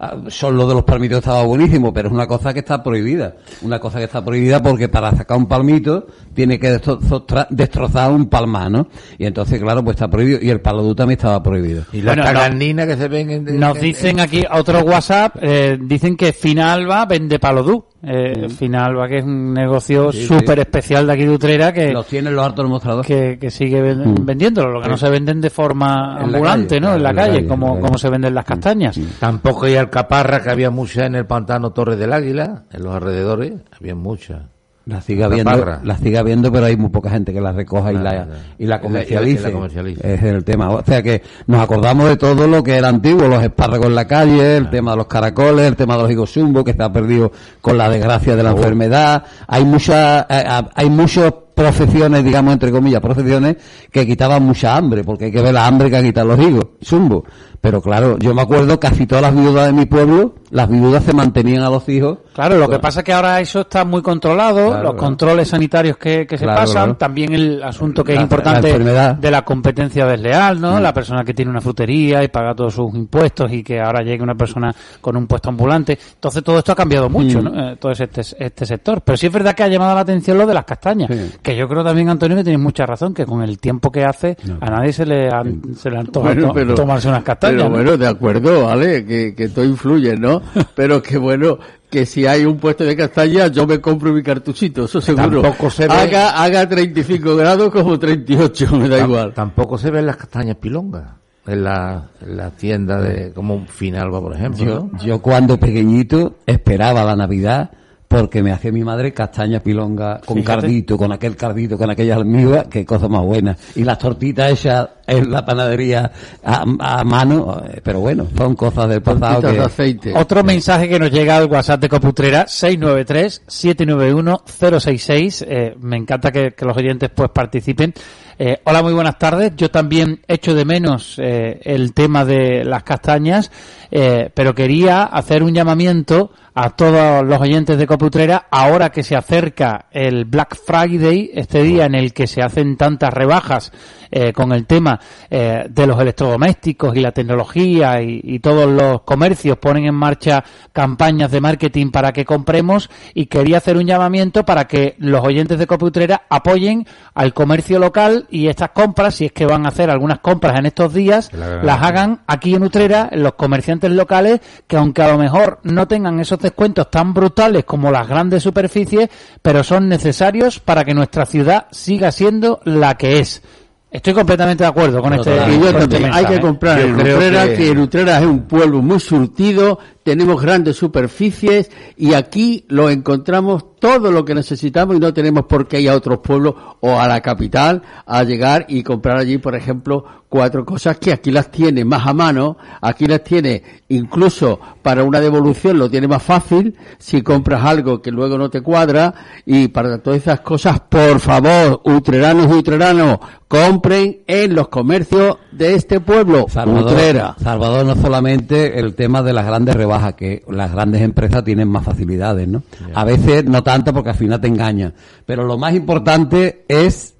ah, son los de los palmitos estaba buenísimo, pero es una cosa que está prohibida. Una cosa que está prohibida porque para sacar un palmito tiene que destro- destrozar un palmar, ¿no? Y entonces, claro, pues está prohibido. Y el paladú también estaba prohibido. Y las Bueno, no- que se ven en... Nos en- dicen aquí otro WhatsApp, eh, dicen que Finalba vende palodú. Eh, Finalba, que es un negocio súper sí. especial de aquí de Utrera, que Los tienen los hartos demostradores. que, que sigue ven- Mm. vendiéndolo, lo que no se venden de forma En la ambulante, calle, ¿no? En la en la calle, calle, como, en la como calle. se venden las castañas. Tampoco hay alcaparra, que había muchas en el pantano Torre del Águila, en los alrededores, había muchas. La sigue habiendo, Alcaparra. la sigue habiendo, pero hay muy poca gente que la recoja y, la, y la la- comercialice. la es el tema. O sea que nos acordamos de todo lo que era antiguo, los espárragos en la calle, el tema de los caracoles, el tema de los higos zumbo, que se ha perdido con la desgracia de la Oh. enfermedad. Hay muchas, eh, eh, hay muchas profesiones, digamos, entre comillas, profesiones que quitaban mucha hambre, porque hay que ver la hambre que ha quitado los higos, zumbo. Pero claro, yo me acuerdo casi todas las viudas de mi pueblo, las viudas se mantenían a los hijos. Claro, lo que pasa es que ahora eso está muy controlado, Claro, los claro. controles sanitarios que, que se Claro, pasan, también el asunto que es importante la. Mm. de la competencia desleal, ¿no? La persona que tiene una frutería y paga todos sus impuestos y que ahora llegue una persona con un puesto ambulante. Entonces todo esto ha cambiado mucho, Mm. ¿no? Eh, todo este, este sector. Pero sí es verdad que ha llamado la atención lo de las castañas, que yo creo también, Antonio, que tienes mucha razón, que con el tiempo que hace a nadie se le han, se le antoja Bueno, to- pero- tomarse unas castañas. Pero ¿no? bueno, de acuerdo, ¿vale? Que, que todo influye, ¿no? Pero que bueno, que si hay un puesto de castaña, yo me compro mi cartuchito, eso seguro. Tampoco se ve- haga, haga 35 grados como 38, me da igual. Tampoco se ven las castañas pilongas en la, en la tienda de, como un Finalba, por ejemplo. Yo, ¿no? yo cuando pequeñito esperaba la Navidad porque me hacía mi madre castaña pilonga con Fíjate. cardito, con aquel cardito, con aquellas almíbar, qué cosa más buena. Y las tortitas hechas en la panadería a, a mano, eh, pero bueno, son cosas del pasado que... de aceite. Otro mensaje que nos llega al WhatsApp de Coputrera, 693-791-066. Eh, me encanta que, que los oyentes pues participen. Eh, hola, muy buenas tardes. Yo también echo de menos eh, el tema de las castañas, eh, pero quería hacer un llamamiento a todos los oyentes de Coputrera ahora que se acerca el Black Friday, este día en el que se hacen tantas rebajas eh, con el tema eh, de los electrodomésticos y la tecnología y, y todos los comercios ponen en marcha campañas de marketing para que compremos y quería hacer un llamamiento para que los oyentes de Coputrera apoyen al comercio local y estas compras, si es que van a hacer algunas compras en estos días, las hagan aquí en Utrera, en los comerciantes locales, que aunque a lo mejor no tengan esos descuentos tan brutales como las grandes superficies, pero son necesarios para que nuestra ciudad siga siendo la que es. Estoy completamente de acuerdo con este, Y yo con este hay que comprar Yo en Utrera, que- que... en Utrera es un pueblo muy surtido, tenemos grandes superficies y aquí lo encontramos todo lo que necesitamos y no tenemos por qué ir a otros pueblos o a la capital a llegar y comprar allí, por ejemplo, cuatro cosas que aquí las tiene más a mano, aquí las tiene incluso para una devolución lo tiene más fácil si compras algo que luego no te cuadra y para todas esas cosas, por favor, utreranos y utreranos, compren en los comercios de este pueblo, Salvador, Utrera. Salvador no solamente el tema de las grandes rebajas, que las grandes empresas tienen más facilidades, ¿no? A veces no porque al final te engañan. Pero lo más importante es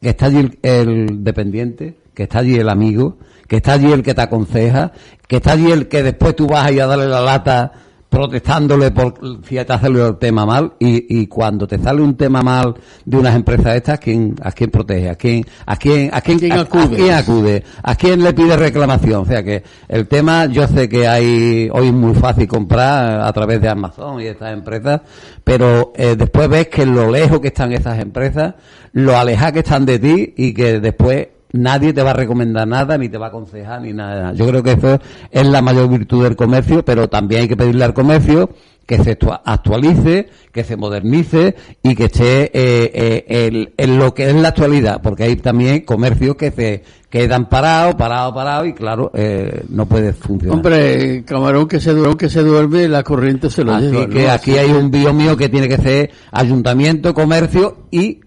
que está allí el, el dependiente, que está allí el amigo, que está allí el que te aconseja, que está allí el que después tú vas a ir a darle la lata protestándole por si te hace el tema mal y, y cuando te sale un tema mal de unas empresas estas, ¿a quién, a quién protege? ¿A quién, a quién, a quién, ¿Quién a- a acude? quién acude? ¿A quién le pide reclamación? O sea que el tema, yo sé que hay, hoy es muy fácil comprar a través de Amazon y estas empresas, pero eh, después ves que lo lejos que están esas empresas, lo alejadas que están de ti y que después nadie te va a recomendar nada, ni te va a aconsejar, ni nada. Yo creo que eso es la mayor virtud del comercio, pero también hay que pedirle al comercio que se actua- actualice, que se modernice y que esté eh, eh, el- en lo que es la actualidad, porque hay también comercios que se quedan parados, parados, parados y claro, eh, no puede funcionar. Hombre, camarón que se duerme, que se duerme, la corriente se lo Así lleva. que ¿no? aquí hay un biomío que tiene que ser ayuntamiento, comercio y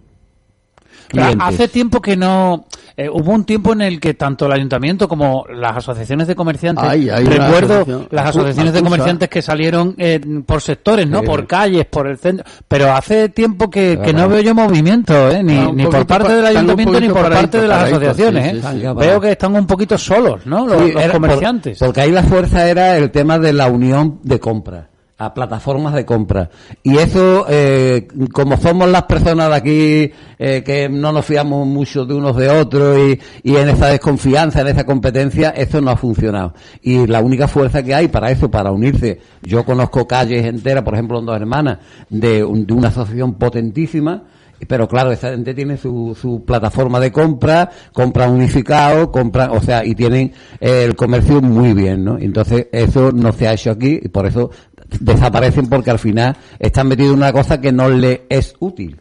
clientes. hace tiempo que no Eh, hubo un tiempo en el que tanto el ayuntamiento como las asociaciones de comerciantes, Ay, recuerdo asociación- las asociaciones de comerciantes que salieron eh, por sectores, ¿no? Sí. Por calles, por el centro, pero hace tiempo que, no veo yo movimiento, ¿eh? Ni, por parte pa- del ayuntamiento ni por parte de las asociaciones, sí, ¿eh? sí. Veo que están un poquito solos, ¿no? Los, por- comerciantes. porque ahí la fuerza era el tema de la unión de compra a plataformas de compra y eso eh, como somos las personas de aquí eh, que no nos fiamos mucho de unos de otros y, y en esa desconfianza en esa competencia eso no ha funcionado y la única fuerza que hay para eso para unirse yo conozco calles enteras por ejemplo en dos hermanas de, un- de una asociación potentísima pero claro, esa gente tiene su, su plataforma de compra, compran unificado, compran, o sea, y tienen eh, el comercio muy bien, ¿no? Entonces, eso no se ha hecho aquí y por eso desaparecen porque al final están metidos en una cosa que no le es útil.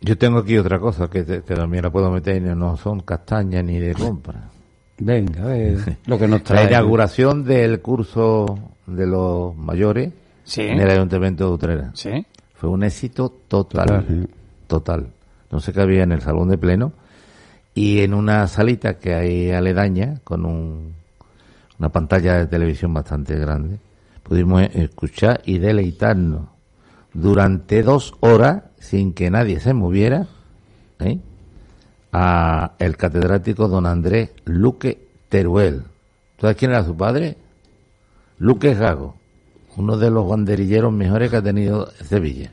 Yo tengo aquí otra cosa que, te- que también la puedo meter, y no son castañas ni de compra. Venga, a ver lo que nos La trae. inauguración del curso de los mayores Sí. en el Ayuntamiento de Utrera. Sí. Fue un éxito total. Claro. Total. No sé qué había en el salón de pleno y en una salita que hay aledaña con un, una pantalla de televisión bastante grande pudimos escuchar y deleitarnos durante dos horas sin que nadie se moviera ¿eh? a el catedrático don Andrés Luque Teruel. ¿Sabes quién era su padre? Luque Gago, uno de los banderilleros mejores que ha tenido Sevilla.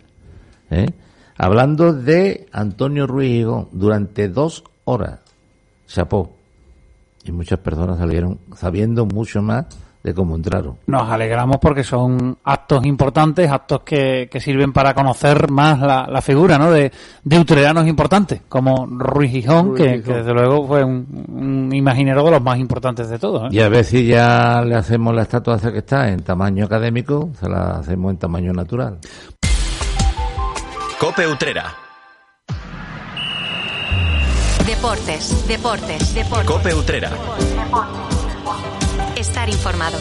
¿eh? Hablando de Antonio Ruiz Higón durante dos horas. Chapó. Y muchas personas salieron sabiendo mucho más de cómo entraron. Nos alegramos porque son actos importantes, actos que, que sirven para conocer más la, la figura ¿no? de, de utreranos importantes, como Ruiz Gijón, Ruiz que, Gijón. que desde luego fue un, un imaginero de los más importantes de todos. ¿eh? Y a ver si ya le hacemos la estatua esa que está en tamaño académico, se la hacemos en tamaño natural. Cope Utrera. Deportes, deportes, deportes. Cope Utrera. Estar informado.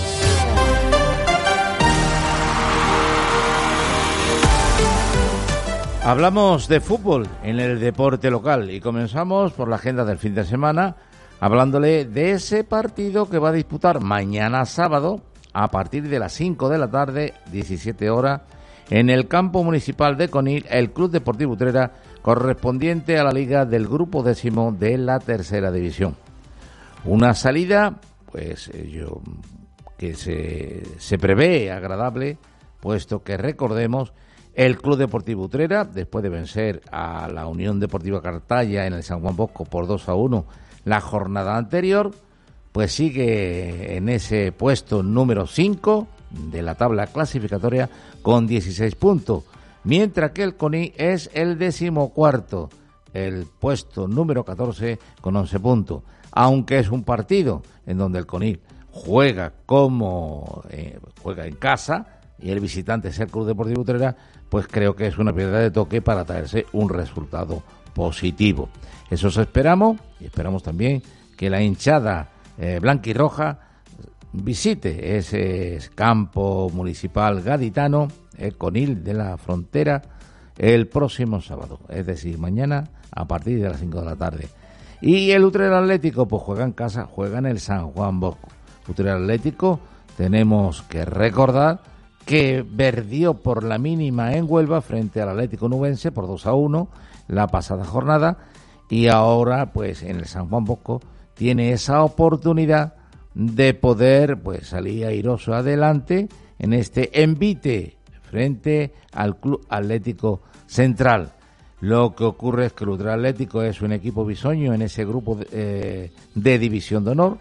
Hablamos de fútbol en el deporte local y comenzamos por la agenda del fin de semana hablándole de ese partido que va a disputar mañana sábado a partir de las 5 de la tarde, 17 horas, en el campo municipal de Conil, el Club Deportivo Utrera, correspondiente a la liga del grupo décimo de la tercera división. Una salida, pues eh, yo, que se, se prevé agradable, puesto que recordemos, el Club Deportivo Utrera, después de vencer a la Unión Deportiva Cartaya en el San Juan Bosco por 2 a 1 la jornada anterior, pues sigue en ese puesto número 5 de la tabla clasificatoria con 16 puntos, mientras que el CONI es el decimocuarto, el puesto número 14 con 11 puntos, aunque es un partido en donde el CONI juega como eh, juega en casa y el visitante es el Club Deportivo Utrera, pues creo que es una piedra de toque para traerse un resultado positivo. Eso esperamos y esperamos también que la hinchada eh, blanca y roja visite ese campo municipal gaditano, el Conil de la Frontera, el próximo sábado, es decir, mañana a partir de las 5 de la tarde. Y el Utrera Atlético, pues juega en casa, juega en el San Juan Bosco. Utrera Atlético, tenemos que recordar que perdió por la mínima en Huelva frente al Atlético Nubense por 2 a 1 la pasada jornada y ahora pues en el San Juan Bosco tiene esa oportunidad de poder pues salir airoso adelante en este envite frente al Club Atlético Central. Lo que ocurre es que el Ultra Atlético es un equipo bisoño en ese grupo de, eh, de división de honor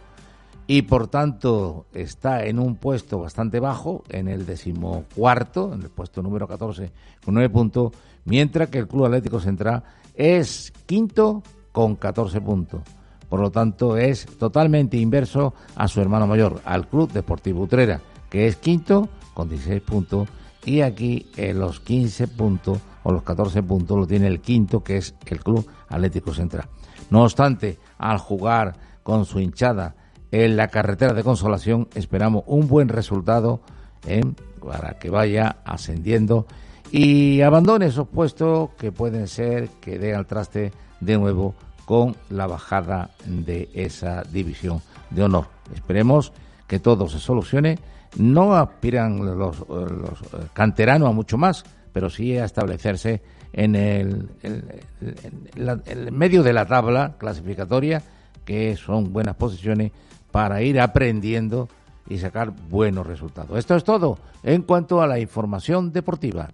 y por tanto está en un puesto bastante bajo, en el decimocuarto, en el puesto número 14 con 9 puntos, mientras que el Club Atlético Central es quinto con 14 puntos. Por lo tanto, es totalmente inverso a su hermano mayor, al Club Deportivo Utrera, que es quinto con 16 puntos y aquí en los 15 puntos o los 14 puntos lo tiene el quinto, que es el Club Atlético Central. No obstante, al jugar con su hinchada en la carretera de consolación, esperamos un buen resultado ¿eh? para que vaya ascendiendo y abandone esos puestos que pueden ser que dé al traste de nuevo con la bajada de esa división de honor. Esperemos que todo se solucione. No aspiran los, los canteranos a mucho más, pero sí a establecerse en el, el, medio de la tabla clasificatoria, que son buenas posiciones para ir aprendiendo y sacar buenos resultados. Esto es todo en cuanto a la información deportiva.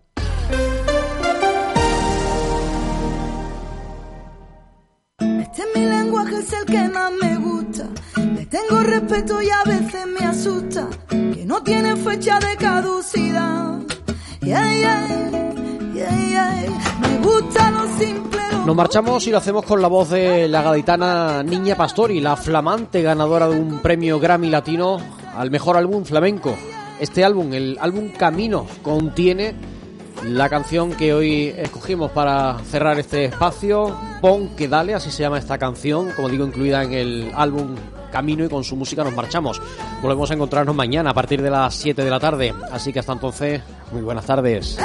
Este es mi lenguaje, es el que más me gusta. Le tengo respeto y a veces me asusta. Que no tiene fecha de caducidad. Nos marchamos y lo hacemos con la voz de la gaditana Niña Pastori, la flamante ganadora de un premio Grammy Latino al mejor álbum flamenco. Este álbum, el álbum Camino, contiene la canción que hoy escogimos para cerrar este espacio, Pon que dale, así se llama esta canción, como digo, incluida en el álbum Camino y con su música nos marchamos. Volvemos a encontrarnos mañana a partir de las 7 de la tarde, así que hasta entonces, muy buenas tardes.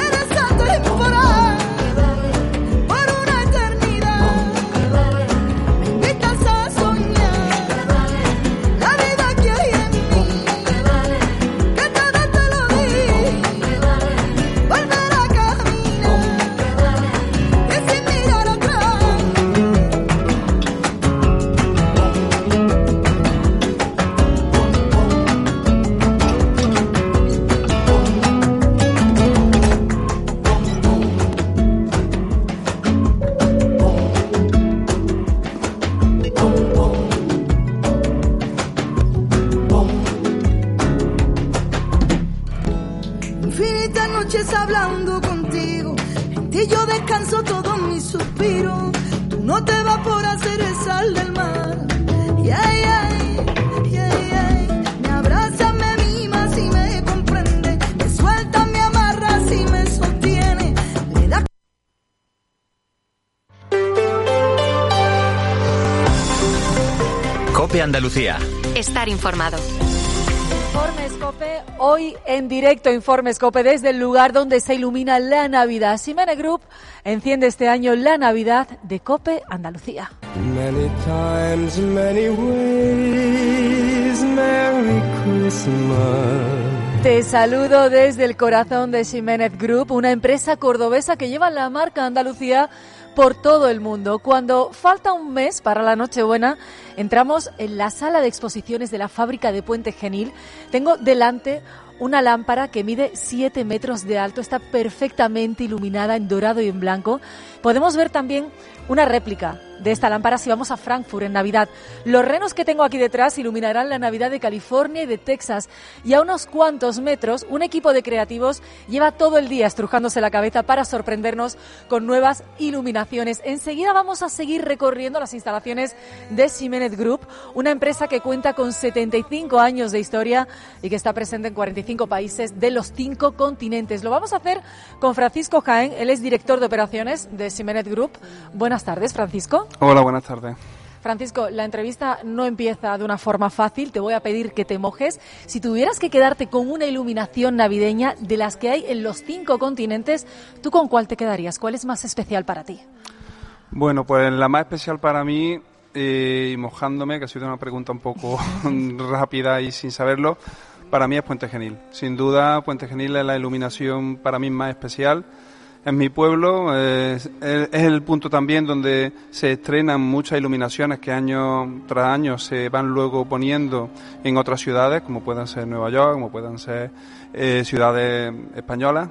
Andalucía. Estar informado. Informe Escope, hoy en directo Informe Escope desde el lugar donde se ilumina la Navidad. Simene Group enciende este año la Navidad de Cope Andalucía. Many times, many ways, Merry Christmas. Te saludo desde el corazón de Ximénez Group, una empresa cordobesa que lleva la marca Andalucía por todo el mundo. Cuando falta un mes para la Nochebuena, entramos en la sala de exposiciones de la fábrica de Puente Genil. Tengo delante una lámpara que mide 7 metros de alto, está perfectamente iluminada en dorado y en blanco. Podemos ver también una réplica de esta lámpara si vamos a Frankfurt en Navidad. Los renos que tengo aquí detrás iluminarán la Navidad de California y de Texas. Y a unos cuantos metros, un equipo de creativos lleva todo el día estrujándose la cabeza para sorprendernos con nuevas iluminaciones. Enseguida vamos a seguir recorriendo las instalaciones de Ximenez Group, una empresa que cuenta con 75 años de historia y que está presente en 45 países de los cinco continentes. Lo vamos a hacer con Francisco Jaén, él es director de operaciones de Ximenez Group. Buenas tardes, Francisco. Hola, buenas tardes. Francisco, la entrevista no empieza de una forma fácil, te voy a pedir que te mojes. Si tuvieras que quedarte con una iluminación navideña de las que hay en los cinco continentes, ¿tú con cuál te quedarías? ¿Cuál es más especial para ti? Bueno, pues la más especial para mí, eh, y mojándome, que ha sido una pregunta un poco rápida y sin saberlo, para mí es Puente Genil. Sin duda, Puente Genil es la iluminación para mí más especial en mi pueblo. es, el punto también donde se estrenan muchas iluminaciones que año tras año se van luego poniendo en otras ciudades, como puedan ser Nueva York, como puedan ser eh, ciudades españolas,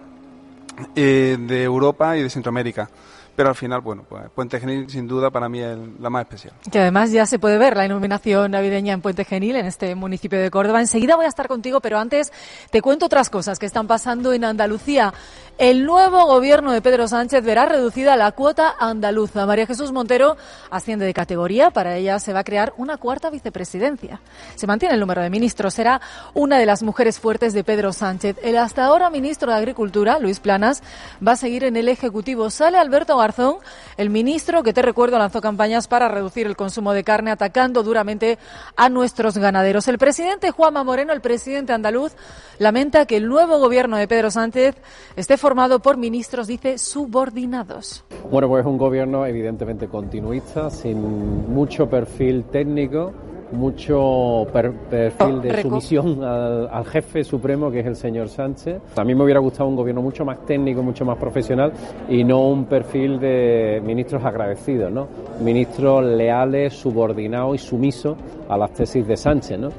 eh, de Europa y de Centroamérica pero al final, bueno, pues Puente Genil sin duda para mí es la más especial. Que además ya se puede ver la iluminación navideña en Puente Genil, en este municipio de Córdoba. Enseguida voy a estar contigo, pero antes te cuento otras cosas que están pasando en Andalucía. El nuevo gobierno de Pedro Sánchez verá reducida la cuota andaluza. María Jesús Montero asciende de categoría. Para ella se va a crear una cuarta vicepresidencia. Se mantiene el número de ministros. Será una de las mujeres fuertes de Pedro Sánchez. El hasta ahora ministro de Agricultura, Luis Planas, va a seguir en el Ejecutivo. Sale Alberto García El ministro que te recuerdo lanzó campañas para reducir el consumo de carne atacando duramente a nuestros ganaderos. El presidente Juanma Moreno, el presidente andaluz, lamenta que el nuevo gobierno de Pedro Sánchez esté formado por ministros, dice, subordinados. Bueno, pues es un gobierno evidentemente continuista, sin mucho perfil técnico mucho perfil de sumisión al, jefe supremo que es el señor Sánchez. A mí me hubiera gustado un gobierno mucho más técnico, mucho más profesional y no un perfil de ministros agradecidos, ¿no? Ministros leales, subordinados y sumisos a las tesis de Sánchez, ¿no?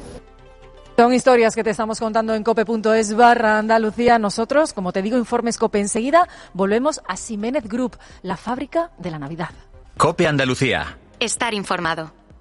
Son historias que te estamos contando en cope.es barra Andalucía. Nosotros, como te digo, informes cope enseguida, volvemos a Siménez Group, la fábrica de la Navidad. Cope Andalucía. Estar informado.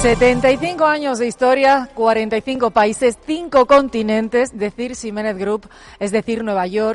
75 años de historia, 45 países, 5 continentes, decir Siménez Group, es decir Nueva York.